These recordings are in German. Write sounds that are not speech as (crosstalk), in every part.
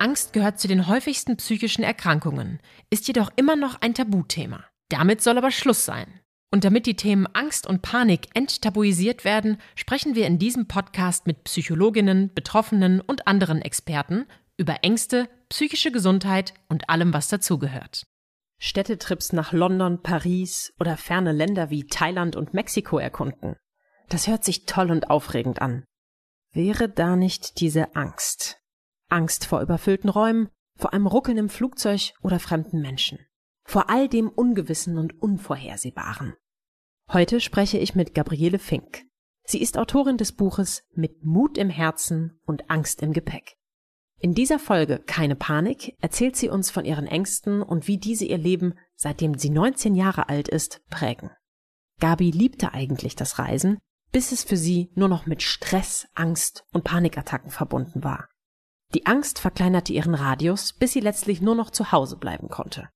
Angst gehört zu den häufigsten psychischen Erkrankungen, ist jedoch immer noch ein Tabuthema. Damit soll aber Schluss sein. Und damit die Themen Angst und Panik enttabuisiert werden, sprechen wir in diesem Podcast mit Psychologinnen, Betroffenen und anderen Experten über Ängste, psychische Gesundheit und allem, was dazugehört. Städtetrips nach London, Paris oder ferne Länder wie Thailand und Mexiko erkunden. Das hört sich toll und aufregend an. Wäre da nicht diese Angst? Angst vor überfüllten Räumen, vor einem Ruckeln im Flugzeug oder fremden Menschen. Vor all dem Ungewissen und Unvorhersehbaren. Heute spreche ich mit Gabriele Fink. Sie ist Autorin des Buches Mit Mut im Herzen und Angst im Gepäck. In dieser Folge Keine Panik erzählt sie uns von ihren Ängsten und wie diese ihr Leben, seitdem sie 19 Jahre alt ist, prägen. Gabi liebte eigentlich das Reisen, bis es für sie nur noch mit Stress, Angst und Panikattacken verbunden war. Die Angst verkleinerte ihren Radius, bis sie letztlich nur noch zu Hause bleiben konnte.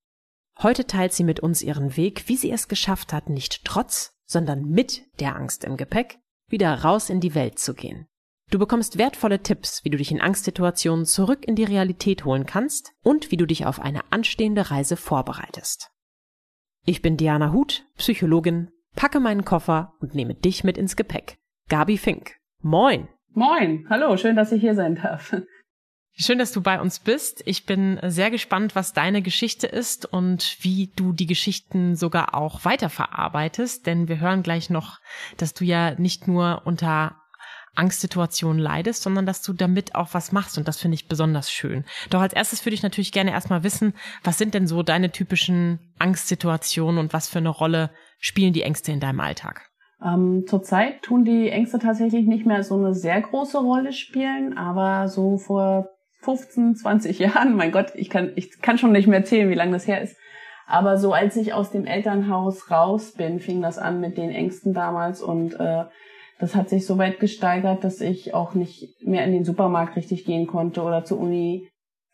Heute teilt sie mit uns ihren Weg, wie sie es geschafft hat, nicht trotz, sondern mit der Angst im Gepäck wieder raus in die Welt zu gehen. Du bekommst wertvolle Tipps, wie du dich in Angstsituationen zurück in die Realität holen kannst und wie du dich auf eine anstehende Reise vorbereitest. Ich bin Diana Huth, Psychologin, packe meinen Koffer und nehme dich mit ins Gepäck. Gabi Fink. Moin. Moin. Hallo, schön, dass ich hier sein darf. Schön, dass du bei uns bist. Ich bin sehr gespannt, was deine Geschichte ist und wie du die Geschichten sogar auch weiterverarbeitest, denn wir hören gleich noch, dass du ja nicht nur unter Angstsituationen leidest, sondern dass du damit auch was machst und das finde ich besonders schön. Doch als erstes würde ich natürlich gerne erstmal wissen, was sind denn so deine typischen Angstsituationen und was für eine Rolle spielen die Ängste in deinem Alltag? Ähm, zurzeit tun die Ängste tatsächlich nicht mehr so eine sehr große Rolle spielen, aber so vor 15, 20 Jahren, mein Gott, ich kann, ich kann schon nicht mehr erzählen, wie lange das her ist. Aber so als ich aus dem Elternhaus raus bin, fing das an mit den Ängsten damals und äh, das hat sich so weit gesteigert, dass ich auch nicht mehr in den Supermarkt richtig gehen konnte oder zur Uni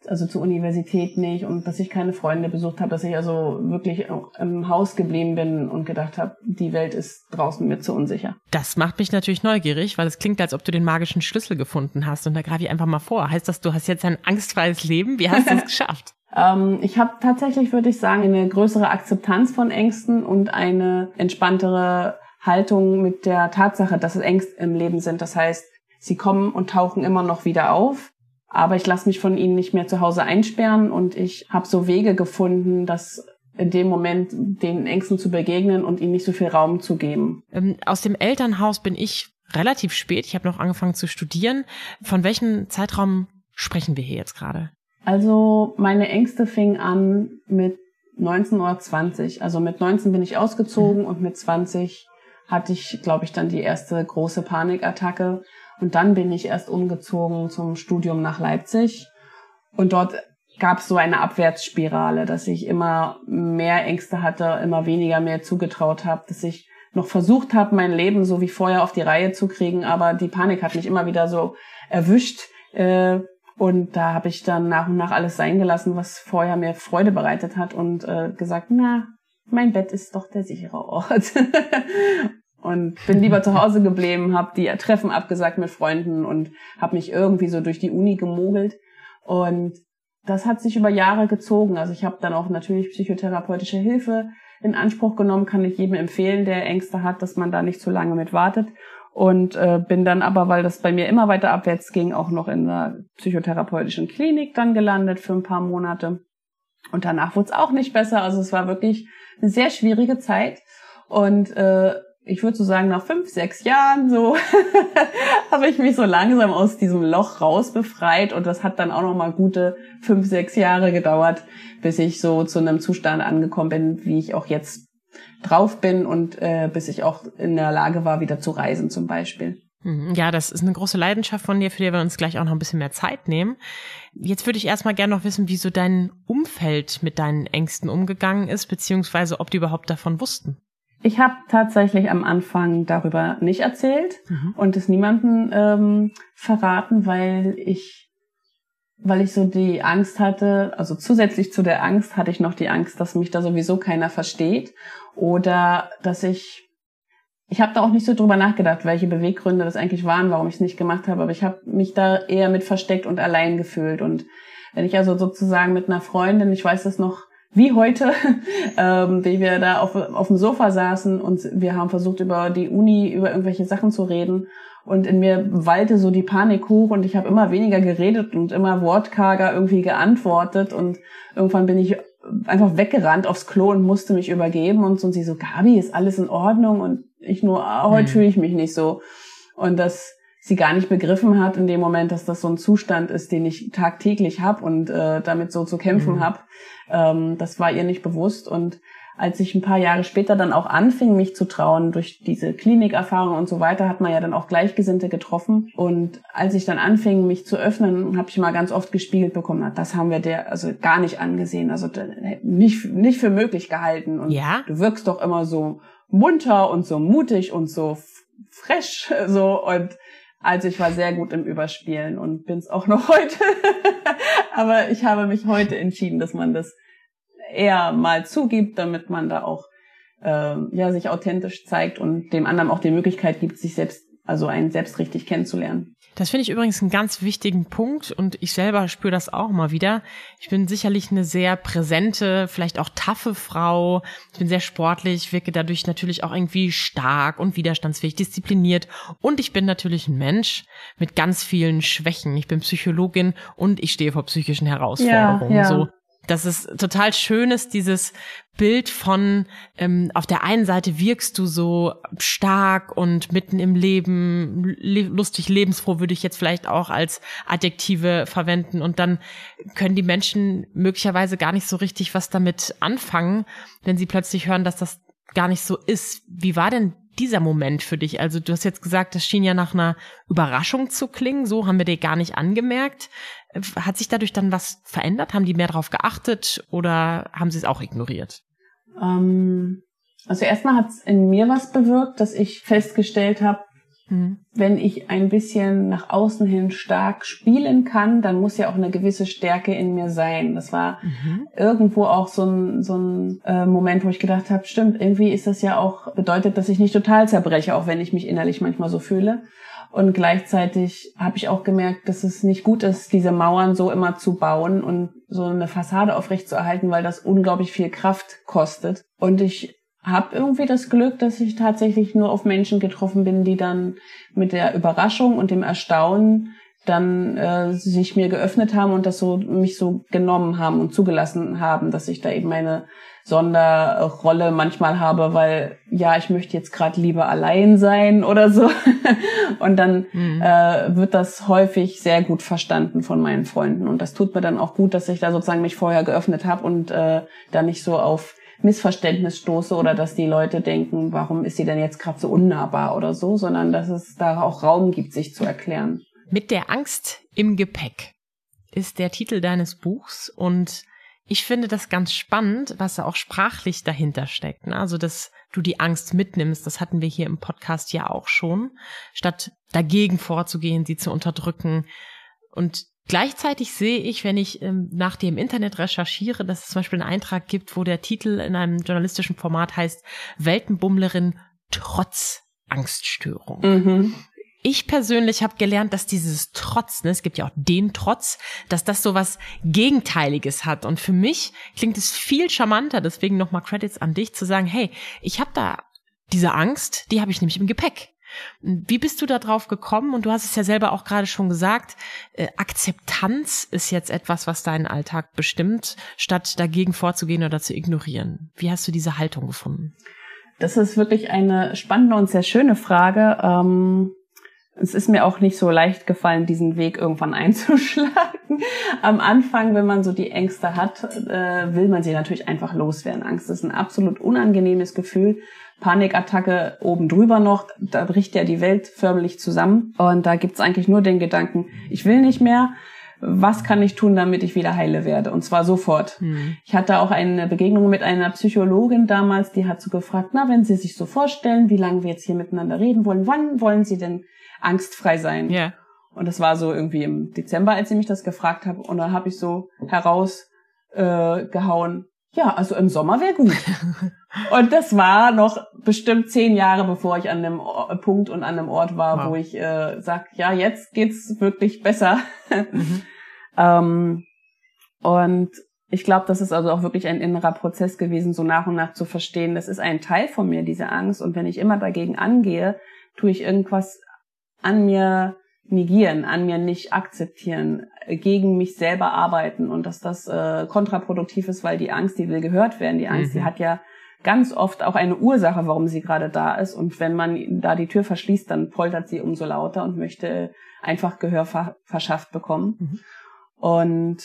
also zur Universität nicht und dass ich keine Freunde besucht habe, dass ich also wirklich im Haus geblieben bin und gedacht habe, die Welt ist draußen mir zu unsicher. Das macht mich natürlich neugierig, weil es klingt, als ob du den magischen Schlüssel gefunden hast und da greife ich einfach mal vor. Heißt das, du hast jetzt ein angstfreies Leben? Wie hast du es (laughs) geschafft? ähm, ich habe tatsächlich, würde ich sagen, eine größere Akzeptanz von Ängsten und eine entspanntere Haltung mit der Tatsache, dass es Ängste im Leben sind. Das heißt, sie kommen und tauchen immer noch wieder auf aber ich lasse mich von ihnen nicht mehr zu Hause einsperren und ich habe so Wege gefunden, dass in dem Moment den Ängsten zu begegnen und ihnen nicht so viel Raum zu geben. Ähm, aus dem Elternhaus bin ich relativ spät. Ich habe noch angefangen zu studieren. Von welchem Zeitraum sprechen wir hier jetzt gerade? Also meine Ängste fingen an mit 19 oder 20. Also mit 19 bin ich ausgezogen mhm. und mit 20 hatte ich, glaube ich, dann die erste große Panikattacke. Und dann bin ich erst umgezogen zum Studium nach Leipzig. Und dort gab es so eine Abwärtsspirale, dass ich immer mehr Ängste hatte, immer weniger mehr zugetraut habe, dass ich noch versucht habe, mein Leben so wie vorher auf die Reihe zu kriegen, aber die Panik hat mich immer wieder so erwischt. Äh, und da habe ich dann nach und nach alles sein gelassen, was vorher mir Freude bereitet hat und äh, gesagt, na, mein Bett ist doch der sichere Ort. (laughs) und bin lieber zu Hause geblieben, habe die Treffen abgesagt mit Freunden und habe mich irgendwie so durch die Uni gemogelt und das hat sich über Jahre gezogen. Also ich habe dann auch natürlich psychotherapeutische Hilfe in Anspruch genommen, kann ich jedem empfehlen, der Ängste hat, dass man da nicht zu lange mit wartet. Und äh, bin dann aber, weil das bei mir immer weiter abwärts ging, auch noch in der psychotherapeutischen Klinik dann gelandet für ein paar Monate. Und danach wurde es auch nicht besser. Also es war wirklich eine sehr schwierige Zeit. Und äh, ich würde so sagen, nach fünf, sechs Jahren so (laughs) habe ich mich so langsam aus diesem Loch raus befreit und das hat dann auch noch mal gute fünf, sechs Jahre gedauert, bis ich so zu einem Zustand angekommen bin, wie ich auch jetzt drauf bin und äh, bis ich auch in der Lage war, wieder zu reisen zum Beispiel. Mhm. Ja, das ist eine große Leidenschaft von dir, für die wir uns gleich auch noch ein bisschen mehr Zeit nehmen. Jetzt würde ich erstmal gerne noch wissen, wie so dein Umfeld mit deinen Ängsten umgegangen ist, beziehungsweise ob die überhaupt davon wussten. Ich habe tatsächlich am Anfang darüber nicht erzählt mhm. und es niemandem ähm, verraten, weil ich weil ich so die Angst hatte, also zusätzlich zu der Angst hatte ich noch die Angst, dass mich da sowieso keiner versteht oder dass ich ich habe da auch nicht so drüber nachgedacht, welche Beweggründe das eigentlich waren, warum ich es nicht gemacht habe, aber ich habe mich da eher mit versteckt und allein gefühlt. Und wenn ich also sozusagen mit einer Freundin, ich weiß das noch wie heute, (laughs) ähm, wie wir da auf, auf dem Sofa saßen und wir haben versucht, über die Uni, über irgendwelche Sachen zu reden. Und in mir wallte so die Panik hoch und ich habe immer weniger geredet und immer wortkarger irgendwie geantwortet. Und irgendwann bin ich einfach weggerannt aufs Klo und musste mich übergeben und so und sie so, Gabi, ist alles in Ordnung? Und ich nur, ah, heute mhm. fühle ich mich nicht so. Und dass sie gar nicht begriffen hat in dem Moment, dass das so ein Zustand ist, den ich tagtäglich habe und äh, damit so zu kämpfen mhm. habe. Ähm, das war ihr nicht bewusst. Und als ich ein paar Jahre später dann auch anfing, mich zu trauen, durch diese Klinikerfahrung und so weiter, hat man ja dann auch Gleichgesinnte getroffen. Und als ich dann anfing, mich zu öffnen, habe ich mal ganz oft gespiegelt bekommen, das haben wir der also gar nicht angesehen, also nicht, nicht für möglich gehalten. Und ja? du wirkst doch immer so munter und so mutig und so fresh, (laughs) so und also ich war sehr gut im Überspielen und bin's auch noch (laughs) heute. Aber ich habe mich heute entschieden, dass man das eher mal zugibt, damit man da auch äh, ja sich authentisch zeigt und dem anderen auch die Möglichkeit gibt, sich selbst also einen selbst richtig kennenzulernen. Das finde ich übrigens einen ganz wichtigen Punkt und ich selber spüre das auch mal wieder. Ich bin sicherlich eine sehr präsente, vielleicht auch taffe Frau. Ich bin sehr sportlich, wirke dadurch natürlich auch irgendwie stark und widerstandsfähig, diszipliniert und ich bin natürlich ein Mensch mit ganz vielen Schwächen. Ich bin Psychologin und ich stehe vor psychischen Herausforderungen. Ja, ja. So dass es total schön ist, dieses Bild von ähm, auf der einen Seite wirkst du so stark und mitten im Leben, le lustig, lebensfroh würde ich jetzt vielleicht auch als Adjektive verwenden und dann können die Menschen möglicherweise gar nicht so richtig was damit anfangen, wenn sie plötzlich hören, dass das gar nicht so ist. Wie war denn dieser Moment für dich? Also du hast jetzt gesagt, das schien ja nach einer Überraschung zu klingen, so haben wir dir gar nicht angemerkt. Hat sich dadurch dann was verändert? Haben die mehr darauf geachtet oder haben sie es auch ignoriert? Ähm, also erstmal hat es in mir was bewirkt, dass ich festgestellt habe, mhm. wenn ich ein bisschen nach außen hin stark spielen kann, dann muss ja auch eine gewisse Stärke in mir sein. Das war mhm. irgendwo auch so ein, so ein äh, Moment, wo ich gedacht habe, stimmt, irgendwie ist das ja auch, bedeutet, dass ich nicht total zerbreche, auch wenn ich mich innerlich manchmal so fühle. Und gleichzeitig habe ich auch gemerkt, dass es nicht gut ist, diese Mauern so immer zu bauen und so eine Fassade aufrechtzuerhalten, weil das unglaublich viel Kraft kostet. Und ich habe irgendwie das Glück, dass ich tatsächlich nur auf Menschen getroffen bin, die dann mit der Überraschung und dem Erstaunen dann äh, sich mir geöffnet haben und das so mich so genommen haben und zugelassen haben, dass ich da eben meine Sonderrolle manchmal habe, weil ja, ich möchte jetzt gerade lieber allein sein oder so. (laughs) und dann mhm. äh, wird das häufig sehr gut verstanden von meinen Freunden. Und das tut mir dann auch gut, dass ich da sozusagen mich vorher geöffnet habe und äh, da nicht so auf Missverständnis stoße oder dass die Leute denken, warum ist sie denn jetzt gerade so unnahbar oder so, sondern dass es da auch Raum gibt, sich zu erklären. Mit der Angst im Gepäck ist der Titel deines Buchs und ich finde das ganz spannend, was da auch sprachlich dahinter steckt. Ne? Also, dass du die Angst mitnimmst, das hatten wir hier im Podcast ja auch schon, statt dagegen vorzugehen, sie zu unterdrücken. Und gleichzeitig sehe ich, wenn ich ähm, nach dem Internet recherchiere, dass es zum Beispiel einen Eintrag gibt, wo der Titel in einem journalistischen Format heißt Weltenbummlerin trotz Angststörung. Mhm ich persönlich habe gelernt, dass dieses Trotz, ne, es gibt ja auch den Trotz, dass das so was Gegenteiliges hat. Und für mich klingt es viel charmanter, deswegen nochmal Credits an dich, zu sagen, hey, ich habe da diese Angst, die habe ich nämlich im Gepäck. Wie bist du da drauf gekommen? Und du hast es ja selber auch gerade schon gesagt, äh, Akzeptanz ist jetzt etwas, was deinen Alltag bestimmt, statt dagegen vorzugehen oder zu ignorieren. Wie hast du diese Haltung gefunden? Das ist wirklich eine spannende und sehr schöne Frage. Ähm es ist mir auch nicht so leicht gefallen, diesen Weg irgendwann (laughs) einzuschlagen. Am Anfang, wenn man so die Ängste hat, äh, will man sie natürlich einfach loswerden. Angst ist ein absolut unangenehmes Gefühl. Panikattacke oben drüber noch, da bricht ja die Welt förmlich zusammen. Und da gibt's eigentlich nur den Gedanken, ich will nicht mehr. Was kann ich tun, damit ich wieder heile werde? Und zwar sofort. Hm. Ich hatte auch eine Begegnung mit einer Psychologin damals, die hat so gefragt, na, wenn Sie sich so vorstellen, wie lange wir jetzt hier miteinander reden wollen, wann wollen Sie denn angstfrei sein. Ja. Und das war so irgendwie im Dezember, als sie mich das gefragt hat. Und dann habe ich so herausgehauen, äh, gehauen, ja, also im Sommer wäre gut. (laughs) und das war noch bestimmt zehn Jahre, bevor ich an dem Punkt und an dem Ort war, wow. wo ich äh, sag, ja, jetzt geht's wirklich besser. mhm. (laughs) ähm, und ich glaube, das ist also auch wirklich ein innerer Prozess gewesen, so nach und nach zu verstehen, das ist ein Teil von mir, diese Angst. Und wenn ich immer dagegen angehe, tue ich irgendwas an mir negieren, an mir nicht akzeptieren, gegen mich selber arbeiten und dass das äh, kontraproduktiv ist, weil die Angst, die will gehört werden. Die Angst, mhm. die hat ja ganz oft auch eine Ursache, warum sie gerade da ist. Und wenn man da die Tür verschließt, dann poltert sie umso lauter und möchte einfach Gehör ver verschafft bekommen. Mhm. Und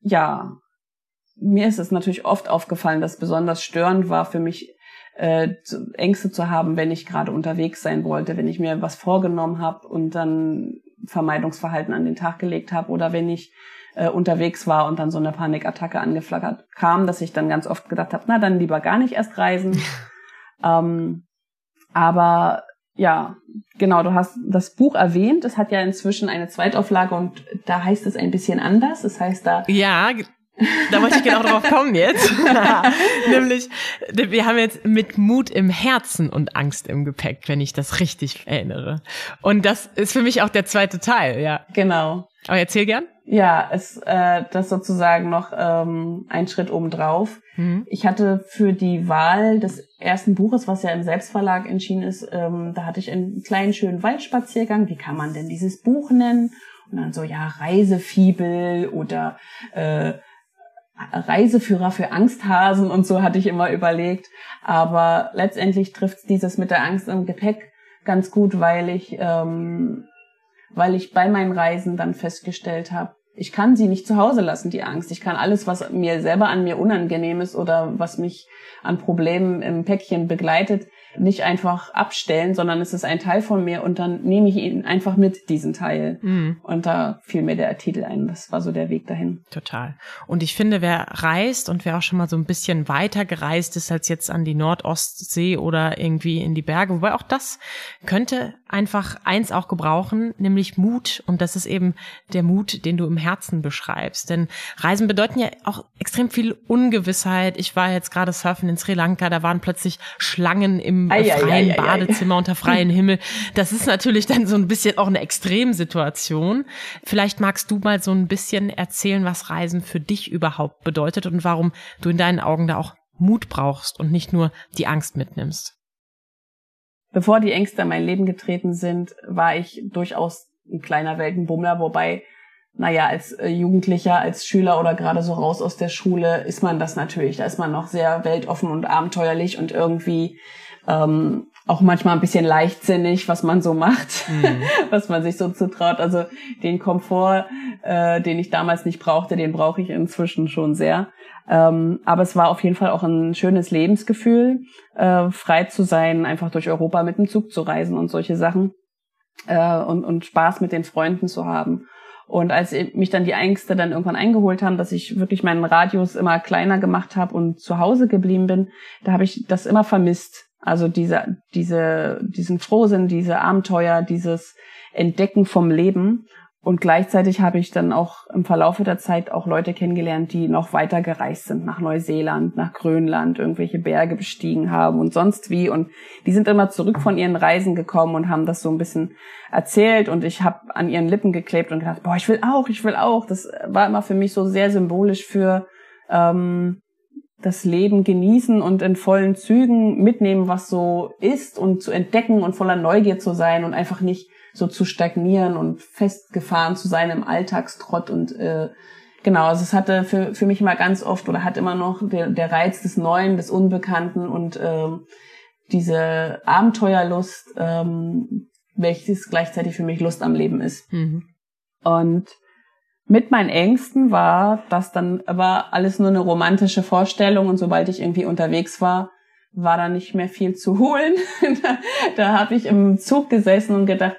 ja, mir ist es natürlich oft aufgefallen, dass besonders störend war für mich äh, Ängste zu haben, wenn ich gerade unterwegs sein wollte, wenn ich mir was vorgenommen habe und dann Vermeidungsverhalten an den Tag gelegt habe oder wenn ich äh, unterwegs war und dann so eine Panikattacke angeflackert kam, dass ich dann ganz oft gedacht habe, na dann lieber gar nicht erst reisen. (laughs) ähm, aber ja, genau, du hast das Buch erwähnt. Es hat ja inzwischen eine Zweitauflage und da heißt es ein bisschen anders. Das heißt da. Ja, da wollte ich genau drauf kommen jetzt. (laughs) Nämlich, wir haben jetzt mit Mut im Herzen und Angst im Gepäck, wenn ich das richtig erinnere. Und das ist für mich auch der zweite Teil, ja. Genau. Aber erzähl gern. Ja, ist äh, das sozusagen noch ähm, ein Schritt obendrauf. Mhm. Ich hatte für die Wahl des ersten Buches, was ja im Selbstverlag entschieden ist, ähm, da hatte ich einen kleinen schönen Waldspaziergang. Wie kann man denn dieses Buch nennen? Und dann so, ja, Reisefibel oder äh, Reiseführer für Angsthasen und so hatte ich immer überlegt. Aber letztendlich trifft dieses mit der Angst im Gepäck ganz gut, weil ich, ähm, weil ich bei meinen Reisen dann festgestellt habe, ich kann sie nicht zu Hause lassen, die Angst. Ich kann alles, was mir selber an mir unangenehm ist oder was mich an Problemen im Päckchen begleitet, nicht einfach abstellen, sondern es ist ein Teil von mir und dann nehme ich ihn einfach mit, diesen Teil. Mhm. Und da fiel mir der Titel ein. Das war so der Weg dahin. Total. Und ich finde, wer reist und wer auch schon mal so ein bisschen weiter gereist ist als jetzt an die Nordostsee oder irgendwie in die Berge, wobei auch das könnte einfach eins auch gebrauchen, nämlich Mut. Und das ist eben der Mut, den du im Herzen beschreibst. Denn Reisen bedeuten ja auch extrem viel Ungewissheit. Ich war jetzt gerade surfen in Sri Lanka, da waren plötzlich Schlangen im ei, freien ei, ei, Badezimmer unter freiem Himmel. Das ist natürlich dann so ein bisschen auch eine Extremsituation. Vielleicht magst du mal so ein bisschen erzählen, was Reisen für dich überhaupt bedeutet und warum du in deinen Augen da auch Mut brauchst und nicht nur die Angst mitnimmst. Bevor die Ängste in mein Leben getreten sind, war ich durchaus ein kleiner Weltenbummler, wobei naja, als äh, Jugendlicher, als Schüler oder gerade so raus aus der Schule ist man das natürlich. Da ist man noch sehr weltoffen und abenteuerlich und irgendwie ähm, auch manchmal ein bisschen leichtsinnig, was man so macht, mhm. (laughs) was man sich so zutraut. Also den Komfort, äh, den ich damals nicht brauchte, den brauche ich inzwischen schon sehr. Ähm, aber es war auf jeden Fall auch ein schönes Lebensgefühl, äh, frei zu sein, einfach durch Europa mit dem Zug zu reisen und solche Sachen äh, und, und Spaß mit den Freunden zu haben. Und als mich dann die Ängste dann irgendwann eingeholt haben, dass ich wirklich meinen Radius immer kleiner gemacht habe und zu Hause geblieben bin, da habe ich das immer vermisst also diese, diese, diesen Frohsinn, diese Abenteuer, dieses Entdecken vom Leben. Und gleichzeitig habe ich dann auch im Verlaufe der Zeit auch Leute kennengelernt, die noch weiter gereist sind, nach Neuseeland, nach Grönland, irgendwelche Berge bestiegen haben und sonst wie. Und die sind immer zurück von ihren Reisen gekommen und haben das so ein bisschen erzählt. Und ich habe an ihren Lippen geklebt und gedacht, boah, ich will auch, ich will auch. Das war immer für mich so sehr symbolisch für ähm, das Leben genießen und in vollen Zügen mitnehmen, was so ist und zu entdecken und voller Neugier zu sein und einfach nicht so zu stagnieren und festgefahren zu sein im Alltagstrott und äh, genau, also es hatte für, für mich immer ganz oft oder hat immer noch der, der Reiz des Neuen, des Unbekannten und ähm, diese Abenteuerlust ähm, welches gleichzeitig für mich Lust am Leben ist. Mhm. Und mit meinen Ängsten war das dann aber alles nur eine romantische Vorstellung und sobald ich irgendwie unterwegs war, war da nicht mehr viel zu holen. (laughs) da da habe ich im Zug gesessen und gedacht,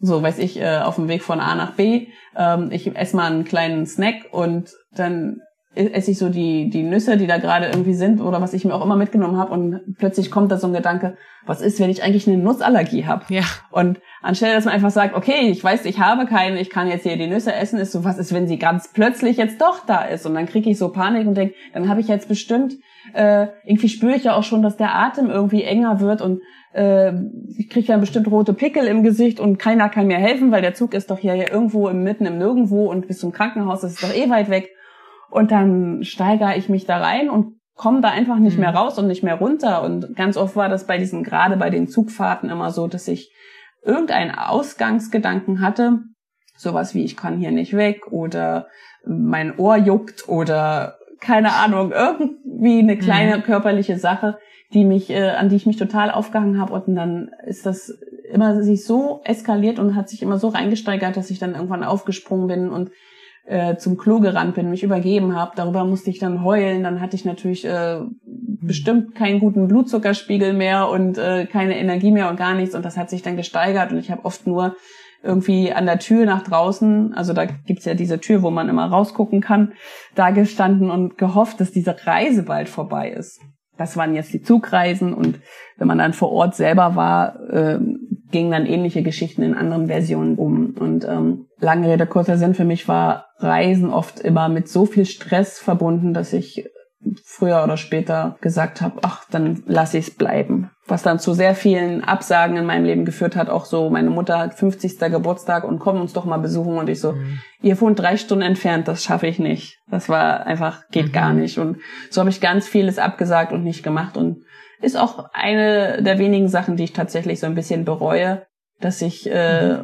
so weiß ich, äh, auf dem Weg von A nach B, ähm, ich esse mal einen kleinen Snack und dann esse ich so die, die Nüsse, die da gerade irgendwie sind oder was ich mir auch immer mitgenommen habe und plötzlich kommt da so ein Gedanke, was ist, wenn ich eigentlich eine Nussallergie habe? Ja. Und anstelle, dass man einfach sagt, okay, ich weiß, ich habe keine, ich kann jetzt hier die Nüsse essen, ist so, was ist, wenn sie ganz plötzlich jetzt doch da ist? Und dann kriege ich so Panik und denke, dann habe ich jetzt bestimmt, äh, irgendwie spüre ich ja auch schon, dass der Atem irgendwie enger wird und äh, ich kriege dann bestimmt rote Pickel im Gesicht und keiner kann mir helfen, weil der Zug ist doch hier irgendwo im Mitten im Nirgendwo und bis zum Krankenhaus das ist doch eh weit weg. Und dann steigere ich mich da rein und komme da einfach nicht mhm. mehr raus und nicht mehr runter. Und ganz oft war das bei diesen, gerade bei den Zugfahrten immer so, dass ich irgendeinen Ausgangsgedanken hatte, sowas wie ich kann hier nicht weg oder mein Ohr juckt oder keine Ahnung, irgendwie eine mhm. kleine mhm. körperliche Sache, die mich, äh, an die ich mich total aufgehangen habe und dann ist das immer sich so eskaliert und hat sich immer so reingesteigert, dass ich dann irgendwann aufgesprungen bin und äh, zum Klo gerannt bin, mich übergeben habe. Darüber musste ich dann heulen. Dann hatte ich natürlich äh, bestimmt keinen guten Blutzuckerspiegel mehr und äh, keine Energie mehr und gar nichts. Und das hat sich dann gesteigert. Und ich habe oft nur irgendwie an der Tür nach draußen, also da gibt's ja diese Tür, wo man immer rausgucken kann, da gestanden und gehofft, dass diese Reise bald vorbei ist. Das waren jetzt die Zugreisen und wenn man dann vor Ort selber war, äh, gingen dann ähnliche Geschichten in anderen Versionen um. Und ähm, lange Rede, kurzer Sinn, für mich war Reisen oft immer mit so viel Stress verbunden, dass ich früher oder später gesagt habe, ach, dann lasse ich es bleiben. Was dann zu sehr vielen Absagen in meinem Leben geführt hat, auch so meine Mutter 50. Geburtstag und komm uns doch mal besuchen und ich so, mhm. ihr wohnt drei Stunden entfernt, das schaffe ich nicht. Das war einfach, geht mhm. gar nicht. Und so habe ich ganz vieles abgesagt und nicht gemacht und ist auch eine der wenigen Sachen, die ich tatsächlich so ein bisschen bereue, dass ich, äh,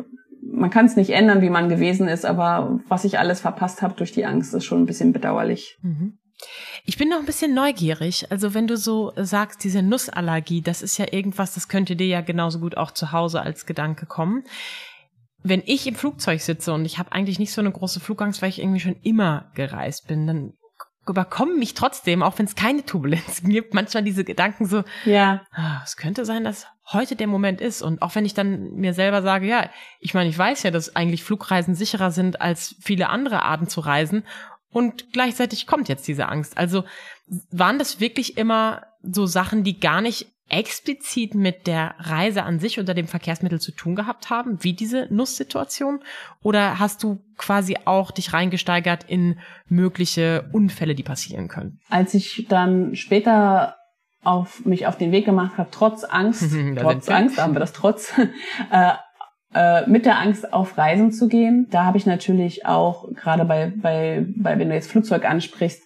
man kann es nicht ändern, wie man gewesen ist, aber was ich alles verpasst habe durch die Angst, ist schon ein bisschen bedauerlich. Mhm. Ich bin noch ein bisschen neugierig. Also wenn du so sagst, diese Nussallergie, das ist ja irgendwas, das könnte dir ja genauso gut auch zu Hause als Gedanke kommen. Wenn ich im Flugzeug sitze und ich habe eigentlich nicht so eine große Flugangst, weil ich irgendwie schon immer gereist bin, dann überkommen mich trotzdem, auch wenn es keine Turbulenzen (laughs) gibt, manchmal diese Gedanken so, ja, ah, es könnte sein, dass heute der Moment ist. Und auch wenn ich dann mir selber sage, ja, ich meine, ich weiß ja, dass eigentlich Flugreisen sicherer sind als viele andere Arten zu reisen. Und gleichzeitig kommt jetzt diese Angst. Also waren das wirklich immer so Sachen, die gar nicht explizit mit der Reise an sich oder dem Verkehrsmittel zu tun gehabt haben, wie diese Nusssituation? Oder hast du quasi auch dich reingesteigert in mögliche Unfälle, die passieren können? Als ich dann später auf mich auf den Weg gemacht habe, trotz Angst, (laughs) trotz Angst, haben wir das trotz, (laughs) äh, äh, mit der Angst auf Reisen zu gehen, da habe ich natürlich auch gerade bei, bei, bei, wenn du jetzt Flugzeug ansprichst,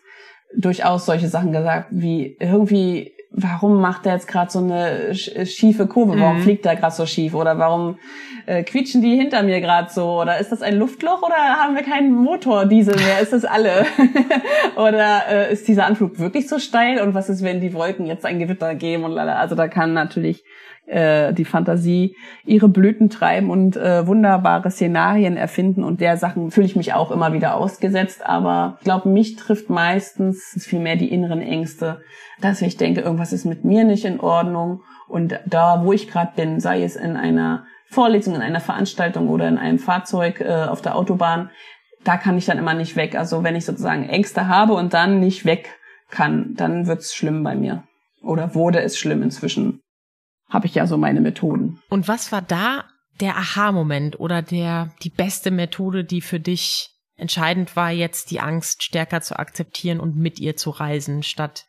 durchaus solche Sachen gesagt, wie irgendwie warum macht er jetzt gerade so eine schiefe Kurve? Warum mhm. fliegt er gerade so schief? Oder warum äh, quietschen die hinter mir gerade so? Oder ist das ein Luftloch oder haben wir keinen Motordiesel mehr? Ist das alle? (laughs) oder äh, ist dieser Anflug wirklich so steil? Und was ist, wenn die Wolken jetzt ein Gewitter geben? Und lala. also da kann natürlich äh, die Fantasie ihre Blüten treiben und äh, wunderbare Szenarien erfinden und der Sachen fühle ich mich auch immer wieder ausgesetzt. Aber ich glaube, mich trifft meistens vielmehr die inneren Ängste, dass ich denke, irgendwas ist mit mir nicht in Ordnung und da, wo ich gerade bin, sei es in einer Vorlesung, in einer Veranstaltung oder in einem Fahrzeug äh, auf der Autobahn, da kann ich dann immer nicht weg. Also wenn ich sozusagen Ängste habe und dann nicht weg kann, dann wird's schlimm bei mir. Oder wurde es schlimm inzwischen habe ich ja so meine Methoden. Und was war da der Aha-Moment oder der, die beste Methode, die für dich entscheidend war, jetzt die Angst stärker zu akzeptieren und mit ihr zu reisen, statt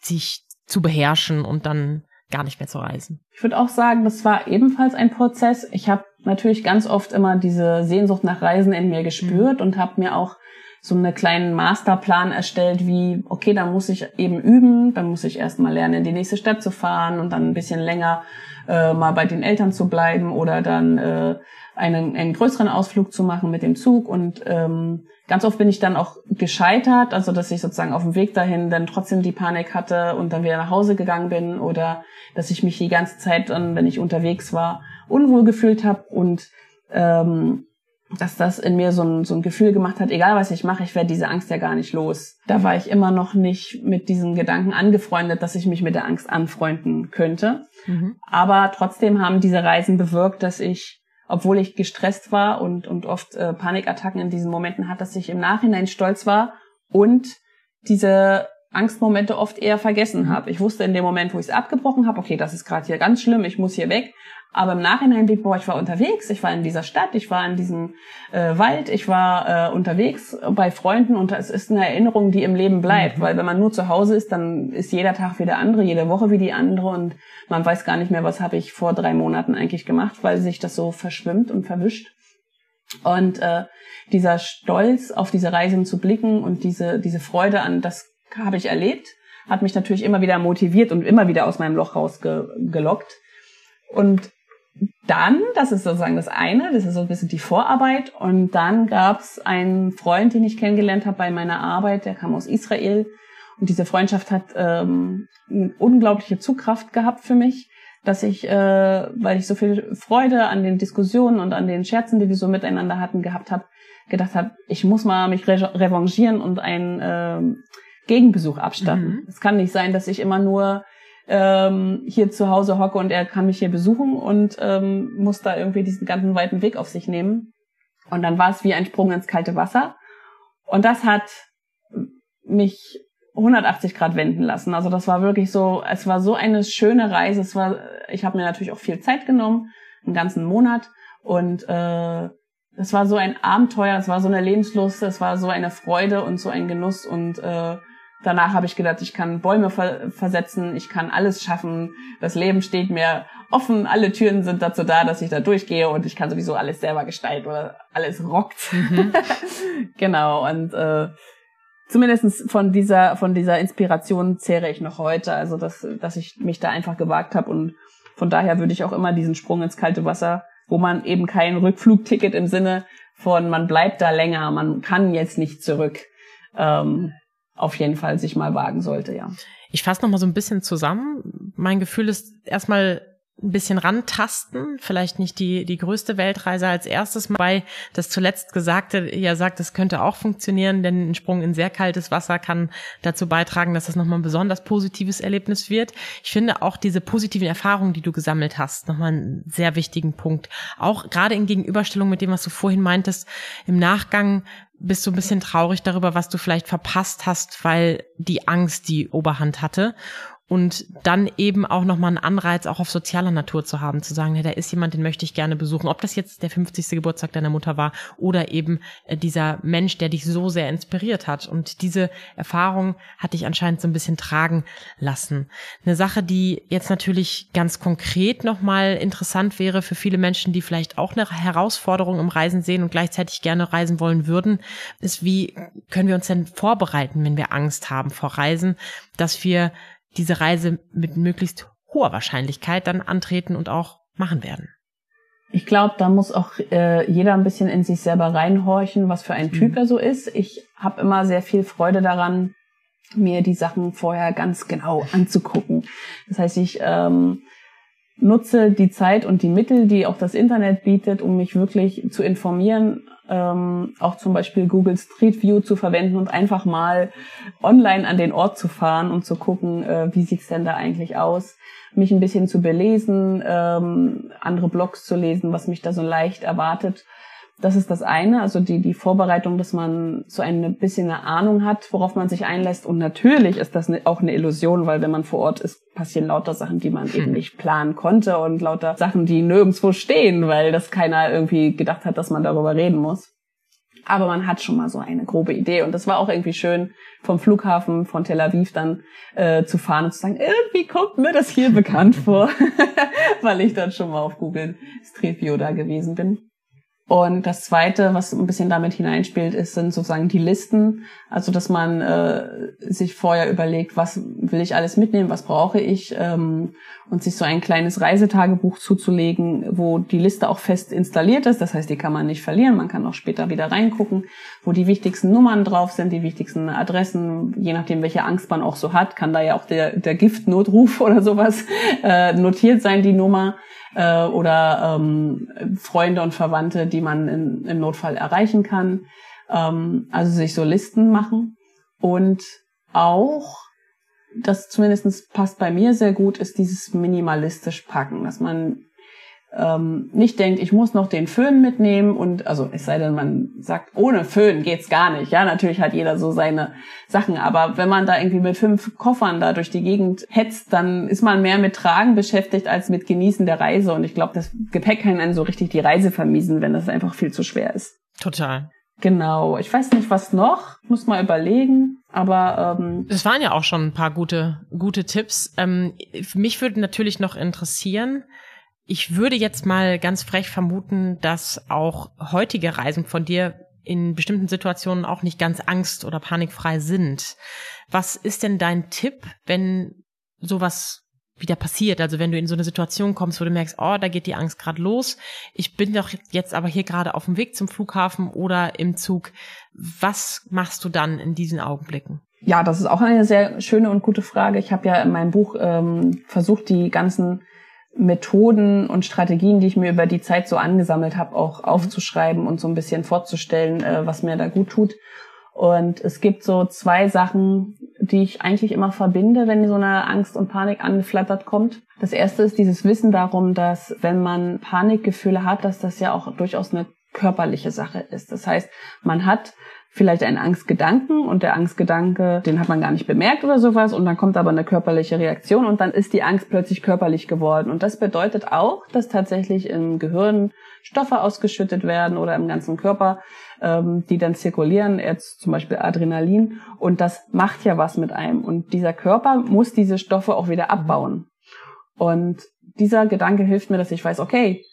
sich zu beherrschen und dann gar nicht mehr zu reisen? Ich würde auch sagen, das war ebenfalls ein Prozess. Ich habe natürlich ganz oft immer diese Sehnsucht nach Reisen in mir gespürt mhm. und habe mir auch so einen kleinen Masterplan erstellt, wie, okay, dann muss ich eben üben, dann muss ich erstmal lernen, in die nächste Stadt zu fahren und dann ein bisschen länger äh, mal bei den Eltern zu bleiben oder dann äh, einen, einen größeren Ausflug zu machen mit dem Zug. Und ähm, ganz oft bin ich dann auch gescheitert, also dass ich sozusagen auf dem Weg dahin dann trotzdem die Panik hatte und dann wieder nach Hause gegangen bin oder dass ich mich die ganze Zeit dann, wenn ich unterwegs war, unwohl gefühlt habe. Und ähm, dass das in mir so ein, so ein Gefühl gemacht hat, egal was ich mache, ich werde diese Angst ja gar nicht los. Da war ich immer noch nicht mit diesen Gedanken angefreundet, dass ich mich mit der Angst anfreunden könnte. Mhm. Aber trotzdem haben diese Reisen bewirkt, dass ich, obwohl ich gestresst war und, und oft äh, Panikattacken in diesen Momenten hatte, dass ich im Nachhinein stolz war und diese Angstmomente oft eher vergessen habe. Ich wusste in dem Moment, wo ich es abgebrochen habe, okay, das ist gerade hier ganz schlimm, ich muss hier weg. Aber im Nachhinein blieb, boah, ich war unterwegs, ich war in dieser Stadt, ich war in diesem äh, Wald, ich war äh, unterwegs bei Freunden und es ist eine Erinnerung, die im Leben bleibt. Mhm. Weil wenn man nur zu Hause ist, dann ist jeder Tag wie der andere, jede Woche wie die andere und man weiß gar nicht mehr, was habe ich vor drei Monaten eigentlich gemacht, weil sich das so verschwimmt und verwischt. Und äh, dieser Stolz auf diese Reisen zu blicken und diese, diese Freude an das habe ich erlebt, hat mich natürlich immer wieder motiviert und immer wieder aus meinem Loch rausgelockt. Und dann, das ist sozusagen das eine, das ist so ein bisschen die Vorarbeit. Und dann gab es einen Freund, den ich kennengelernt habe bei meiner Arbeit, der kam aus Israel. Und diese Freundschaft hat ähm, eine unglaubliche Zugkraft gehabt für mich, dass ich, äh, weil ich so viel Freude an den Diskussionen und an den Scherzen, die wir so miteinander hatten, gehabt habe, gedacht habe, ich muss mal mich re revanchieren und einen äh, Gegenbesuch abstatten. Mhm. Es kann nicht sein, dass ich immer nur ähm, hier zu Hause hocke und er kann mich hier besuchen und ähm, muss da irgendwie diesen ganzen weiten Weg auf sich nehmen. Und dann war es wie ein Sprung ins kalte Wasser. Und das hat mich 180 Grad wenden lassen. Also das war wirklich so, es war so eine schöne Reise. Es war, ich habe mir natürlich auch viel Zeit genommen, einen ganzen Monat. Und äh, es war so ein Abenteuer, es war so eine Lebenslust, es war so eine Freude und so ein Genuss. Und äh, danach habe ich gedacht, ich kann Bäume ver versetzen, ich kann alles schaffen. Das Leben steht mir offen, alle Türen sind dazu da, dass ich da durchgehe und ich kann sowieso alles selber gestalten oder alles rockt. Mhm. (laughs) genau, und äh, zumindest von dieser, von dieser Inspiration zehre ich noch heute. Also, dass, dass ich mich da einfach gewagt habe und von daher würde ich auch immer diesen Sprung ins kalte Wasser, wo man eben kein Rückflugticket im Sinne von man bleibt da länger, man kann jetzt nicht zurück. Ähm, auf jeden Fall sich mal wagen sollte, ja. Ich fasse noch mal so ein bisschen zusammen. Mein Gefühl ist erstmal ein bisschen rantasten, vielleicht nicht die, die größte Weltreise als erstes, weil das zuletzt Gesagte ja sagt, es könnte auch funktionieren, denn ein Sprung in sehr kaltes Wasser kann dazu beitragen, dass das nochmal ein besonders positives Erlebnis wird. Ich finde auch diese positiven Erfahrungen, die du gesammelt hast, nochmal einen sehr wichtigen Punkt. Auch gerade in Gegenüberstellung mit dem, was du vorhin meintest, im Nachgang bist du ein bisschen traurig darüber, was du vielleicht verpasst hast, weil die Angst die Oberhand hatte und dann eben auch nochmal einen Anreiz auch auf sozialer Natur zu haben, zu sagen, ja, da ist jemand, den möchte ich gerne besuchen, ob das jetzt der 50. Geburtstag deiner Mutter war oder eben äh, dieser Mensch, der dich so sehr inspiriert hat. Und diese Erfahrung hat dich anscheinend so ein bisschen tragen lassen. Eine Sache, die jetzt natürlich ganz konkret nochmal interessant wäre für viele Menschen, die vielleicht auch eine Herausforderung im Reisen sehen und gleichzeitig gerne reisen wollen würden, ist, wie können wir uns denn vorbereiten, wenn wir Angst haben vor Reisen, dass wir diese Reise mit möglichst hoher Wahrscheinlichkeit dann antreten und auch machen werden. Ich glaube, da muss auch äh, jeder ein bisschen in sich selber reinhorchen, was für ein Typ mhm. er so ist. Ich habe immer sehr viel Freude daran, mir die Sachen vorher ganz genau anzugucken. Das heißt, ich ähm, nutze die Zeit und die Mittel, die auch das Internet bietet, um mich wirklich zu informieren, ähm, auch zum Beispiel Google Street View zu verwenden und einfach mal online an den Ort zu fahren und zu gucken, äh, wie sieht's denn da eigentlich aus, mich ein bisschen zu belesen, ähm, andere Blogs zu lesen, was mich da so leicht erwartet das ist das eine, also die, die Vorbereitung, dass man so ein bisschen eine Ahnung hat, worauf man sich einlässt. Und natürlich ist das auch eine Illusion, weil wenn man vor Ort ist, passieren lauter Sachen, die man hm. eben nicht planen konnte und lauter Sachen, die nirgendwo stehen, weil das keiner irgendwie gedacht hat, dass man darüber reden muss. Aber man hat schon mal so eine grobe Idee. Und das war auch irgendwie schön, vom Flughafen von Tel Aviv dann äh, zu fahren und zu sagen, irgendwie kommt mir das hier bekannt vor, (laughs) weil ich dann schon mal auf Google Street View da gewesen bin. Und das Zweite, was ein bisschen damit hineinspielt, ist, sind sozusagen die Listen. Also, dass man äh, sich vorher überlegt, was will ich alles mitnehmen, was brauche ich, ähm, und sich so ein kleines Reisetagebuch zuzulegen, wo die Liste auch fest installiert ist. Das heißt, die kann man nicht verlieren. Man kann auch später wieder reingucken, wo die wichtigsten Nummern drauf sind, die wichtigsten Adressen. Je nachdem, welche Angst man auch so hat, kann da ja auch der, der Giftnotruf (laughs) oder sowas äh, notiert sein, die Nummer äh, oder ähm, Freunde und Verwandte, die man in, im Notfall erreichen kann. Ähm, also sich so Listen machen und auch das zumindest passt bei mir sehr gut, ist dieses minimalistisch packen, dass man ähm, nicht denkt, ich muss noch den Föhn mitnehmen und also es sei denn, man sagt, ohne Föhn geht's gar nicht. Ja, natürlich hat jeder so seine Sachen, aber wenn man da irgendwie mit fünf Koffern da durch die Gegend hetzt, dann ist man mehr mit Tragen beschäftigt als mit Genießen der Reise und ich glaube, das Gepäck kann einen so richtig die Reise vermiesen, wenn das einfach viel zu schwer ist. Total. Genau. Ich weiß nicht, was noch. Muss mal überlegen. Aber ähm, es waren ja auch schon ein paar gute gute Tipps. Ähm, mich würde natürlich noch interessieren, ich würde jetzt mal ganz frech vermuten, dass auch heutige Reisen von dir in bestimmten Situationen auch nicht ganz angst- oder panikfrei sind. Was ist denn dein Tipp, wenn sowas wieder passiert? Also wenn du in so eine Situation kommst, wo du merkst, oh, da geht die Angst gerade los. Ich bin doch jetzt aber hier gerade auf dem Weg zum Flughafen oder im Zug. Was machst du dann in diesen Augenblicken? Ja, das ist auch eine sehr schöne und gute Frage. Ich habe ja in meinem Buch ähm, versucht, die ganzen Methoden und Strategien, die ich mir über die Zeit so angesammelt habe, auch aufzuschreiben und so ein bisschen vorzustellen, äh, was mir da gut tut. Und es gibt so zwei Sachen, die ich eigentlich immer verbinde, wenn so eine Angst und Panik angeflattert kommt. Das erste ist dieses Wissen darum, dass wenn man Panikgefühle hat, dass das ja auch durchaus eine körperliche Sache ist. Das heißt, man hat vielleicht einen Angstgedanken und der Angstgedanke, den hat man gar nicht bemerkt oder sowas und dann kommt aber eine körperliche Reaktion und dann ist die Angst plötzlich körperlich geworden. Und das bedeutet auch, dass tatsächlich im Gehirn Stoffe ausgeschüttet werden oder im ganzen Körper, ähm, die dann zirkulieren, jetzt zum Beispiel Adrenalin und das macht ja was mit einem und dieser Körper muss diese Stoffe auch wieder abbauen. Und dieser Gedanke hilft mir, dass ich weiß, okay,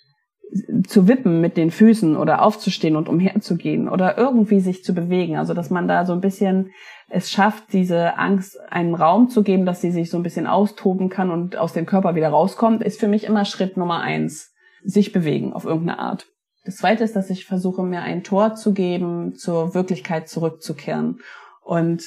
zu wippen mit den Füßen oder aufzustehen und umherzugehen oder irgendwie sich zu bewegen. Also dass man da so ein bisschen es schafft, diese Angst einen Raum zu geben, dass sie sich so ein bisschen austoben kann und aus dem Körper wieder rauskommt, ist für mich immer Schritt Nummer eins. Sich bewegen auf irgendeine Art. Das zweite ist, dass ich versuche, mir ein Tor zu geben, zur Wirklichkeit zurückzukehren. Und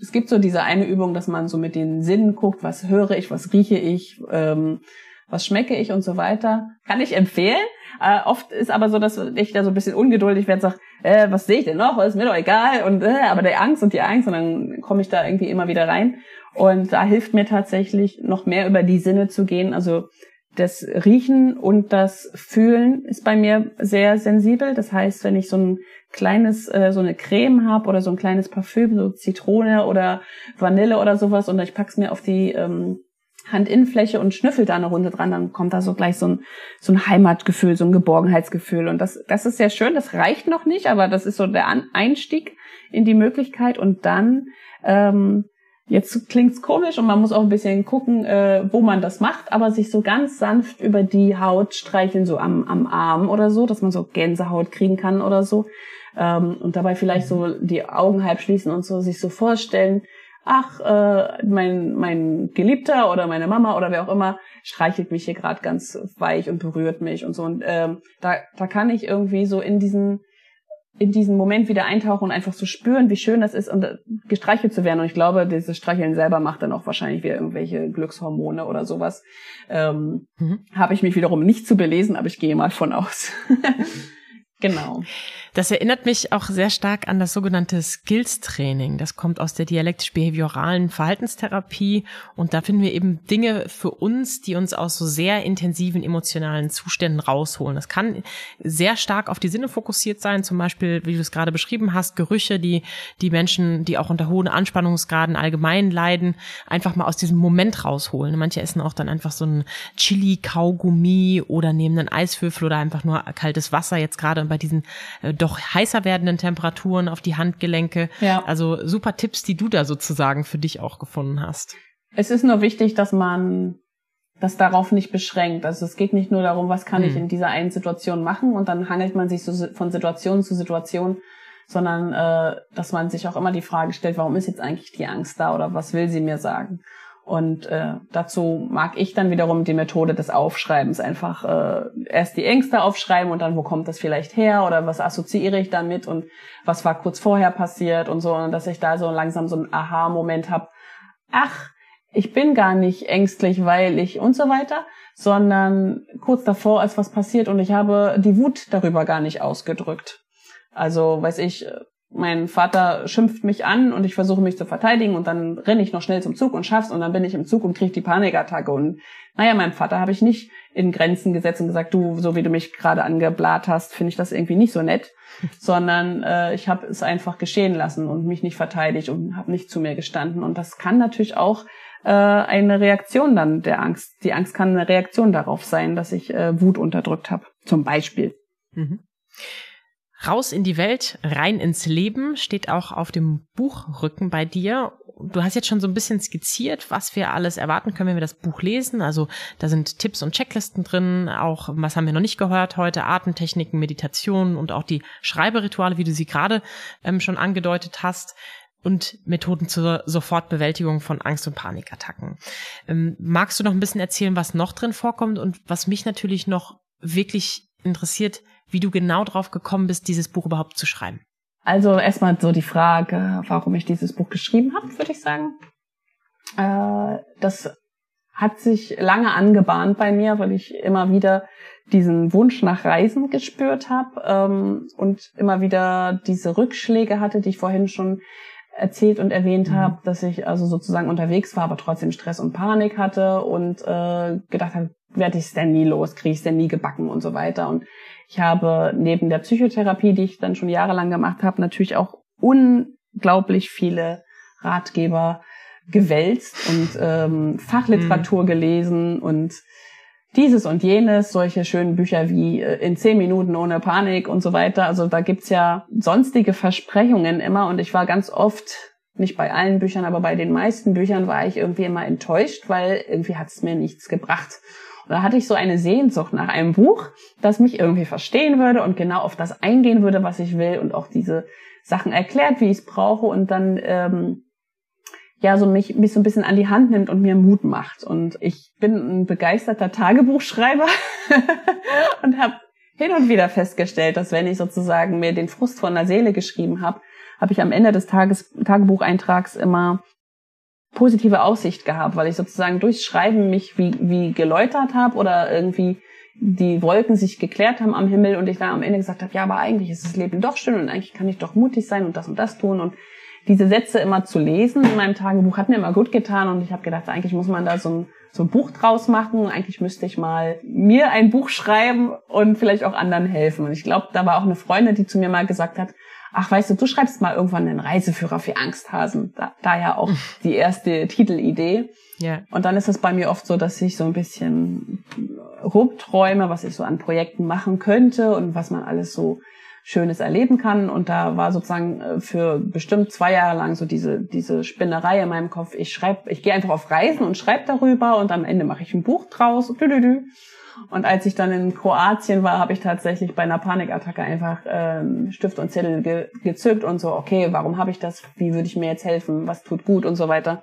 es gibt so diese eine Übung, dass man so mit den Sinnen guckt, was höre ich, was rieche ich, ähm, was schmecke ich und so weiter. Kann ich empfehlen. Äh, oft ist aber so, dass ich da so ein bisschen ungeduldig werde, sag, äh, was sehe ich denn noch? Ist mir doch egal. Und äh, aber der Angst und die Angst und dann komme ich da irgendwie immer wieder rein. Und da hilft mir tatsächlich noch mehr über die Sinne zu gehen. Also das Riechen und das Fühlen ist bei mir sehr sensibel. Das heißt, wenn ich so ein kleines, äh, so eine Creme habe oder so ein kleines Parfüm, so Zitrone oder Vanille oder sowas, und ich pack's mir auf die ähm, Handinnenfläche und schnüffelt da eine Runde dran, dann kommt da so gleich so ein, so ein Heimatgefühl, so ein Geborgenheitsgefühl. Und das, das ist sehr schön, das reicht noch nicht, aber das ist so der Einstieg in die Möglichkeit. Und dann, ähm, jetzt klingt's komisch und man muss auch ein bisschen gucken, äh, wo man das macht, aber sich so ganz sanft über die Haut streicheln, so am, am Arm oder so, dass man so Gänsehaut kriegen kann oder so. Ähm, und dabei vielleicht so die Augen halb schließen und so sich so vorstellen, ach, äh, mein, mein Geliebter oder meine Mama oder wer auch immer streichelt mich hier gerade ganz weich und berührt mich und so. Und ähm, da, da kann ich irgendwie so in diesen in diesen Moment wieder eintauchen und einfach so spüren, wie schön das ist, und äh, gestreichelt zu werden. Und ich glaube, dieses Streicheln selber macht dann auch wahrscheinlich wieder irgendwelche Glückshormone oder sowas. Ähm, mhm. Habe ich mich wiederum nicht zu belesen, aber ich gehe mal von aus. (laughs) genau. Das erinnert mich auch sehr stark an das sogenannte Skills-Training. Das kommt aus der dialektisch-behavioralen Verhaltenstherapie. Und da finden wir eben Dinge für uns, die uns aus so sehr intensiven emotionalen Zuständen rausholen. Das kann sehr stark auf die Sinne fokussiert sein. Zum Beispiel, wie du es gerade beschrieben hast, Gerüche, die die Menschen, die auch unter hohen Anspannungsgraden allgemein leiden, einfach mal aus diesem Moment rausholen. Manche essen auch dann einfach so ein Chili-Kaugummi oder nehmen einen Eiswürfel oder einfach nur kaltes Wasser. Jetzt gerade bei diesen äh, doch heißer werdenden Temperaturen auf die Handgelenke. Ja. Also super Tipps, die du da sozusagen für dich auch gefunden hast. Es ist nur wichtig, dass man das darauf nicht beschränkt. Also es geht nicht nur darum, was kann hm. ich in dieser einen Situation machen und dann hangelt man sich so von Situation zu Situation, sondern äh, dass man sich auch immer die Frage stellt, warum ist jetzt eigentlich die Angst da oder was will sie mir sagen? Und äh, dazu mag ich dann wiederum die Methode des Aufschreibens. Einfach äh, erst die Ängste aufschreiben und dann, wo kommt das vielleicht her oder was assoziiere ich damit und was war kurz vorher passiert und so. Und dass ich da so langsam so einen Aha-Moment habe. Ach, ich bin gar nicht ängstlich, weil ich und so weiter, sondern kurz davor ist was passiert und ich habe die Wut darüber gar nicht ausgedrückt. Also, weiß ich, mein Vater schimpft mich an und ich versuche mich zu verteidigen und dann renne ich noch schnell zum Zug und schaff's und dann bin ich im Zug und kriege die Panikattacke und naja, meinem Vater habe ich nicht in Grenzen gesetzt und gesagt, du, so wie du mich gerade angeblat hast, finde ich das irgendwie nicht so nett, (laughs) sondern äh, ich habe es einfach geschehen lassen und mich nicht verteidigt und habe nicht zu mir gestanden und das kann natürlich auch äh, eine Reaktion dann der Angst. Die Angst kann eine Reaktion darauf sein, dass ich äh, Wut unterdrückt habe, zum Beispiel. Mhm. Raus in die Welt, rein ins Leben steht auch auf dem Buchrücken bei dir. Du hast jetzt schon so ein bisschen skizziert, was wir alles erwarten können, wenn wir das Buch lesen. Also da sind Tipps und Checklisten drin, auch was haben wir noch nicht gehört heute, Atemtechniken, Meditationen und auch die Schreiberituale, wie du sie gerade ähm, schon angedeutet hast und Methoden zur Sofortbewältigung von Angst- und Panikattacken. Ähm, magst du noch ein bisschen erzählen, was noch drin vorkommt und was mich natürlich noch wirklich interessiert, wie du genau drauf gekommen bist, dieses Buch überhaupt zu schreiben. Also erstmal so die Frage, warum ich dieses Buch geschrieben habe, würde ich sagen. Äh, das hat sich lange angebahnt bei mir, weil ich immer wieder diesen Wunsch nach Reisen gespürt habe ähm, und immer wieder diese Rückschläge hatte, die ich vorhin schon erzählt und erwähnt mhm. habe, dass ich also sozusagen unterwegs war, aber trotzdem Stress und Panik hatte und äh, gedacht habe, werde ich es denn nie los, kriege ich es denn nie gebacken und so weiter. Und ich habe neben der Psychotherapie, die ich dann schon jahrelang gemacht habe, natürlich auch unglaublich viele Ratgeber gewälzt und ähm, Fachliteratur mhm. gelesen und dieses und jenes, solche schönen Bücher wie äh, in zehn Minuten ohne Panik und so weiter. Also da gibt's ja sonstige Versprechungen immer und ich war ganz oft, nicht bei allen Büchern, aber bei den meisten Büchern war ich irgendwie immer enttäuscht, weil irgendwie hat's mir nichts gebracht. Da hatte ich so eine Sehnsucht nach einem Buch, das mich irgendwie verstehen würde und genau auf das eingehen würde, was ich will und auch diese Sachen erklärt, wie ich es brauche und dann ähm, ja so mich, mich so ein bisschen an die Hand nimmt und mir Mut macht. Und ich bin ein begeisterter Tagebuchschreiber (laughs) und habe hin und wieder festgestellt, dass wenn ich sozusagen mir den Frust von der Seele geschrieben habe, habe ich am Ende des Tages, Tagebucheintrags immer positive Aussicht gehabt, weil ich sozusagen durchs Schreiben mich wie, wie geläutert habe oder irgendwie die Wolken sich geklärt haben am Himmel und ich dann am Ende gesagt habe, ja, aber eigentlich ist das Leben doch schön und eigentlich kann ich doch mutig sein und das und das tun und diese Sätze immer zu lesen in meinem Tagebuch hat mir immer gut getan und ich habe gedacht, eigentlich muss man da so ein, so ein Buch draus machen. Eigentlich müsste ich mal mir ein Buch schreiben und vielleicht auch anderen helfen. Und ich glaube, da war auch eine Freundin, die zu mir mal gesagt hat, ach weißt du, du schreibst mal irgendwann einen Reiseführer für Angsthasen. Da, da ja auch die erste Titelidee. Ja. Und dann ist es bei mir oft so, dass ich so ein bisschen rumträume, was ich so an Projekten machen könnte und was man alles so Schönes erleben kann. Und da war sozusagen äh, für bestimmt zwei Jahre lang so diese, diese Spinnerei in meinem Kopf. Ich schreibe, ich gehe einfach auf Reisen und schreibe darüber und am Ende mache ich ein Buch draus. Und als ich dann in Kroatien war, habe ich tatsächlich bei einer Panikattacke einfach ähm, Stift und Zettel ge gezückt und so, okay, warum habe ich das? Wie würde ich mir jetzt helfen? Was tut gut und so weiter.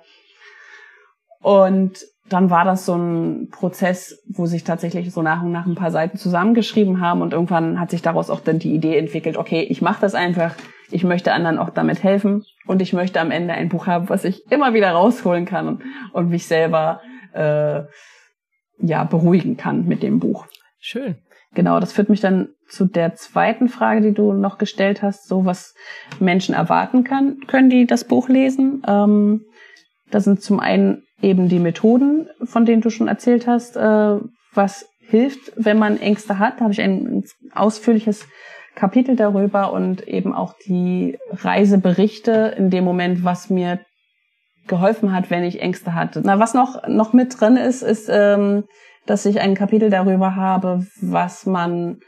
Und dann war das so ein Prozess, wo sich tatsächlich so nach und nach ein paar Seiten zusammengeschrieben haben und irgendwann hat sich daraus auch dann die Idee entwickelt, okay, ich mache das einfach, ich möchte anderen auch damit helfen und ich möchte am Ende ein Buch haben, was ich immer wieder rausholen kann und, und mich selber äh, ja beruhigen kann mit dem Buch. Schön. Genau, das führt mich dann zu der zweiten Frage, die du noch gestellt hast, so was Menschen erwarten kann, können die das Buch lesen. Ähm, da sind zum einen eben die Methoden, von denen du schon erzählt hast, äh, was hilft, wenn man Ängste hat. Da habe ich ein ausführliches Kapitel darüber und eben auch die Reiseberichte in dem Moment, was mir geholfen hat, wenn ich Ängste hatte. Na, was noch noch mit drin ist, ist, ähm, dass ich ein Kapitel darüber habe, was man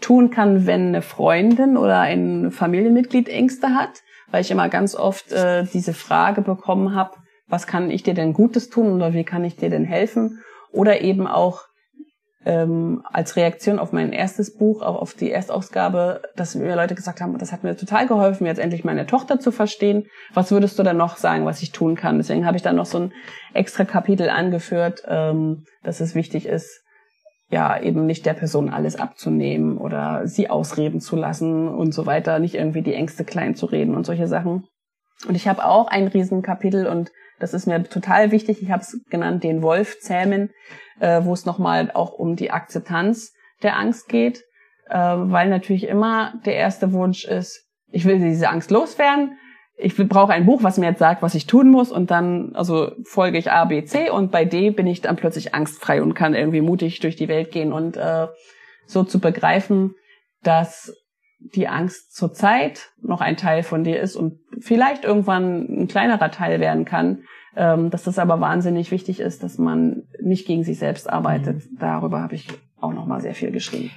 tun kann, wenn eine Freundin oder ein Familienmitglied Ängste hat, weil ich immer ganz oft äh, diese Frage bekommen habe, was kann ich dir denn Gutes tun oder wie kann ich dir denn helfen? oder eben auch ähm, als Reaktion auf mein erstes Buch, auch auf die Erstausgabe, dass mir Leute gesagt haben, das hat mir total geholfen, jetzt endlich meine Tochter zu verstehen. Was würdest du dann noch sagen, was ich tun kann? Deswegen habe ich dann noch so ein extra Kapitel angeführt, ähm, dass es wichtig ist, ja, eben nicht der Person alles abzunehmen oder sie ausreden zu lassen und so weiter, nicht irgendwie die Ängste klein zu reden und solche Sachen. Und ich habe auch ein Riesenkapitel und das ist mir total wichtig. Ich habe es genannt, den Wolf zähmen, äh, wo es nochmal auch um die Akzeptanz der Angst geht, äh, weil natürlich immer der erste Wunsch ist, ich will diese Angst loswerden. Ich brauche ein Buch, was mir jetzt sagt, was ich tun muss und dann also folge ich A, B, C und bei D bin ich dann plötzlich angstfrei und kann irgendwie mutig durch die Welt gehen und äh, so zu begreifen, dass die Angst zur Zeit noch ein Teil von dir ist und vielleicht irgendwann ein kleinerer Teil werden kann, ähm, dass das aber wahnsinnig wichtig ist, dass man nicht gegen sich selbst arbeitet. Mhm. Darüber habe ich auch noch mal sehr viel geschrieben.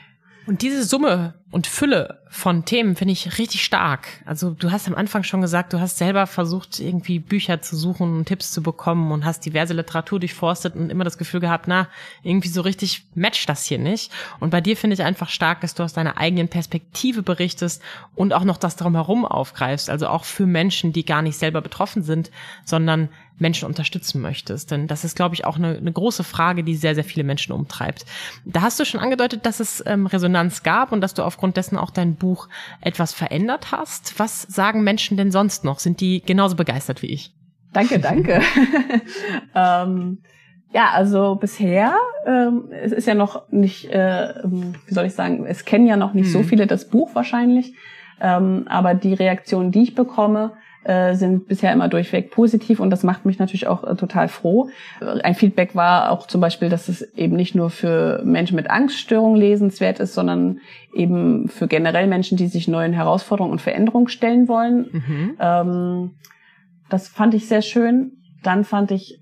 Und diese Summe und Fülle von Themen finde ich richtig stark. Also du hast am Anfang schon gesagt, du hast selber versucht, irgendwie Bücher zu suchen und Tipps zu bekommen und hast diverse Literatur durchforstet und immer das Gefühl gehabt, na, irgendwie so richtig matcht das hier nicht. Und bei dir finde ich einfach stark, dass du aus deiner eigenen Perspektive berichtest und auch noch das drumherum aufgreifst. Also auch für Menschen, die gar nicht selber betroffen sind, sondern Menschen unterstützen möchtest. Denn das ist, glaube ich, auch eine, eine große Frage, die sehr, sehr viele Menschen umtreibt. Da hast du schon angedeutet, dass es ähm, Resonanz gab und dass du aufgrund dessen auch dein Buch etwas verändert hast. Was sagen Menschen denn sonst noch? Sind die genauso begeistert wie ich? Danke, danke. (laughs) ähm, ja, also bisher, ähm, es ist ja noch nicht, äh, wie soll ich sagen, es kennen ja noch nicht hm. so viele das Buch wahrscheinlich. Ähm, aber die Reaktion, die ich bekomme, äh, sind bisher immer durchweg positiv und das macht mich natürlich auch äh, total froh. Ein Feedback war auch zum Beispiel, dass es eben nicht nur für Menschen mit Angststörungen lesenswert ist, sondern eben für generell Menschen, die sich neuen Herausforderungen und Veränderungen stellen wollen. Mhm. Ähm, das fand ich sehr schön. Dann fand ich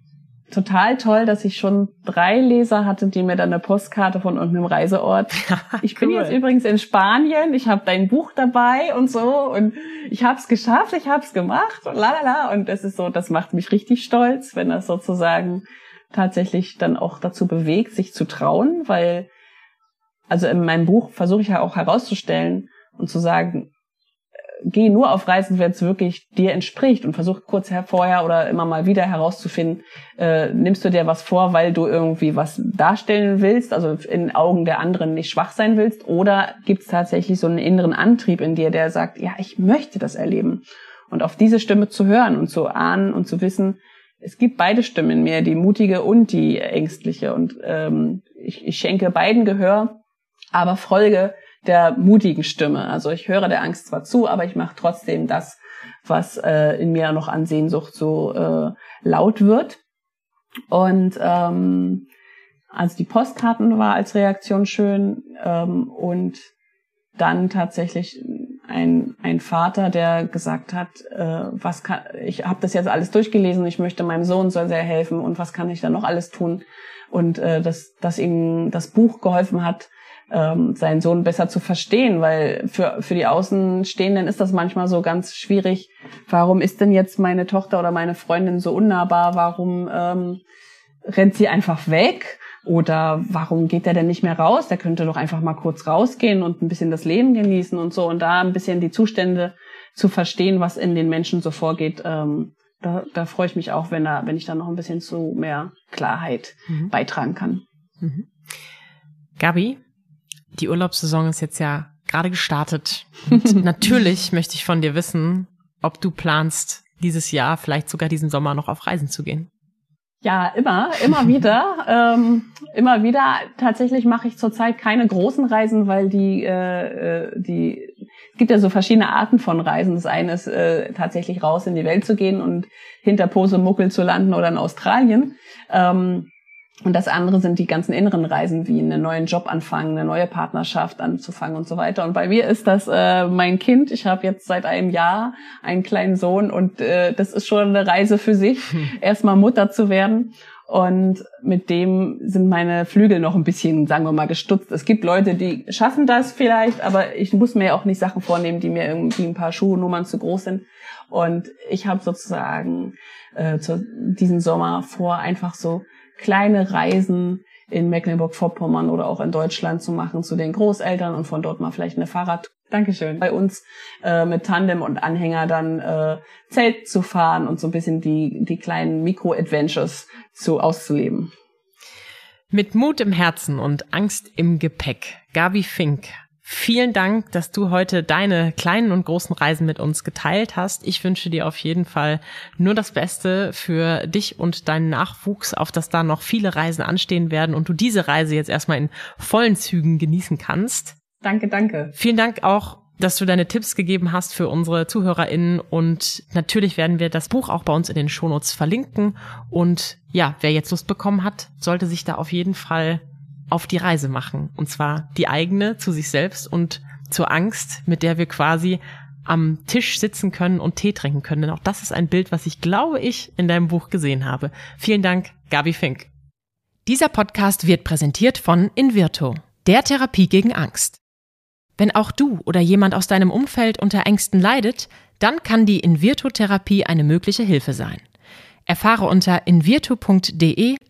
total toll, dass ich schon drei Leser hatte, die mir dann eine Postkarte von irgendeinem Reiseort. (laughs) Ich cool. bin jetzt übrigens in Spanien, ich habe dein Buch dabei und so und ich habe es geschafft, ich habe es gemacht und lalala und das ist so, das macht mich richtig stolz, wenn das sozusagen tatsächlich dann auch dazu bewegt, sich zu trauen, weil also in meinem Buch versuche ich ja auch herauszustellen und zu sagen, geh nur auf Reisen, wenn es wirklich dir entspricht und versuch kurz vorher oder immer mal wieder herauszufinden, äh, nimmst du dir was vor, weil du irgendwie was darstellen willst, also in Augen der anderen nicht schwach sein willst, oder gibt es tatsächlich so einen inneren Antrieb in dir, der sagt, ja, ich möchte das erleben. Und auf diese Stimme zu hören und zu ahnen und zu wissen, es gibt beide Stimmen in mir, die mutige und die ängstliche. Und ähm, ich, ich schenke beiden Gehör, aber folge der mutigen Stimme. Also ich höre der Angst zwar zu, aber ich mache trotzdem das, was äh, in mir noch an Sehnsucht so äh, laut wird. Und ähm, also die Postkarten war als Reaktion schön ähm, und dann tatsächlich ein, ein Vater, der gesagt hat, äh, was kann, ich habe das jetzt alles durchgelesen, ich möchte meinem Sohn soll sehr helfen und was kann ich da noch alles tun und äh, dass, dass ihm das Buch geholfen hat, ähm, seinen Sohn besser zu verstehen, weil für, für die Außenstehenden ist das manchmal so ganz schwierig. Warum ist denn jetzt meine Tochter oder meine Freundin so unnahbar? Warum ähm, rennt sie einfach weg? Oder warum geht der denn nicht mehr raus? Der könnte doch einfach mal kurz rausgehen und ein bisschen das Leben genießen und so und da ein bisschen die Zustände zu verstehen, was in den Menschen so vorgeht. Ähm, da, da freue ich mich auch, wenn, da, wenn ich da noch ein bisschen zu mehr Klarheit mhm. beitragen kann. Mhm. Gabi, die Urlaubssaison ist jetzt ja gerade gestartet. Und (laughs) natürlich möchte ich von dir wissen, ob du planst, dieses Jahr, vielleicht sogar diesen Sommer noch auf Reisen zu gehen. Ja, immer, immer wieder, (laughs) ähm, immer wieder. Tatsächlich mache ich zurzeit keine großen Reisen, weil die, äh, äh, die, es gibt ja so verschiedene Arten von Reisen. Das eine ist äh, tatsächlich raus in die Welt zu gehen und hinter Posemuckel zu landen oder in Australien. Ähm, und das andere sind die ganzen inneren Reisen, wie einen neuen Job anfangen, eine neue Partnerschaft anzufangen und so weiter. Und bei mir ist das äh, mein Kind. Ich habe jetzt seit einem Jahr einen kleinen Sohn und äh, das ist schon eine Reise für sich, hm. (laughs) erstmal Mutter zu werden. Und mit dem sind meine Flügel noch ein bisschen, sagen wir mal, gestutzt. Es gibt Leute, die schaffen das vielleicht, aber ich muss mir ja auch nicht Sachen vornehmen, die mir irgendwie ein paar Schuhnummern zu groß sind. Und ich habe sozusagen äh, zu diesen Sommer vor, einfach so kleine Reisen in Mecklenburg-Vorpommern oder auch in Deutschland zu machen zu den Großeltern und von dort mal vielleicht eine Fahrrad Dankeschön. Bei uns äh, mit Tandem und Anhänger dann äh, Zelt zu fahren und so ein bisschen die, die kleinen Mikro-Adventures zu auszuleben. Mit Mut im Herzen und Angst im Gepäck. Gabi Fink Vielen Dank, dass du heute deine kleinen und großen Reisen mit uns geteilt hast. Ich wünsche dir auf jeden Fall nur das Beste für dich und deinen Nachwuchs, auf dass da noch viele Reisen anstehen werden und du diese Reise jetzt erstmal in vollen Zügen genießen kannst. Danke, danke. Vielen Dank auch, dass du deine Tipps gegeben hast für unsere ZuhörerInnen und natürlich werden wir das Buch auch bei uns in den Shownotes verlinken und ja, wer jetzt Lust bekommen hat, sollte sich da auf jeden Fall auf die Reise machen. Und zwar die eigene zu sich selbst und zur Angst, mit der wir quasi am Tisch sitzen können und Tee trinken können. Denn auch das ist ein Bild, was ich glaube ich in deinem Buch gesehen habe. Vielen Dank, Gabi Fink. Dieser Podcast wird präsentiert von Invirto, der Therapie gegen Angst. Wenn auch du oder jemand aus deinem Umfeld unter Ängsten leidet, dann kann die Invirto-Therapie eine mögliche Hilfe sein. Erfahre unter invirtu.de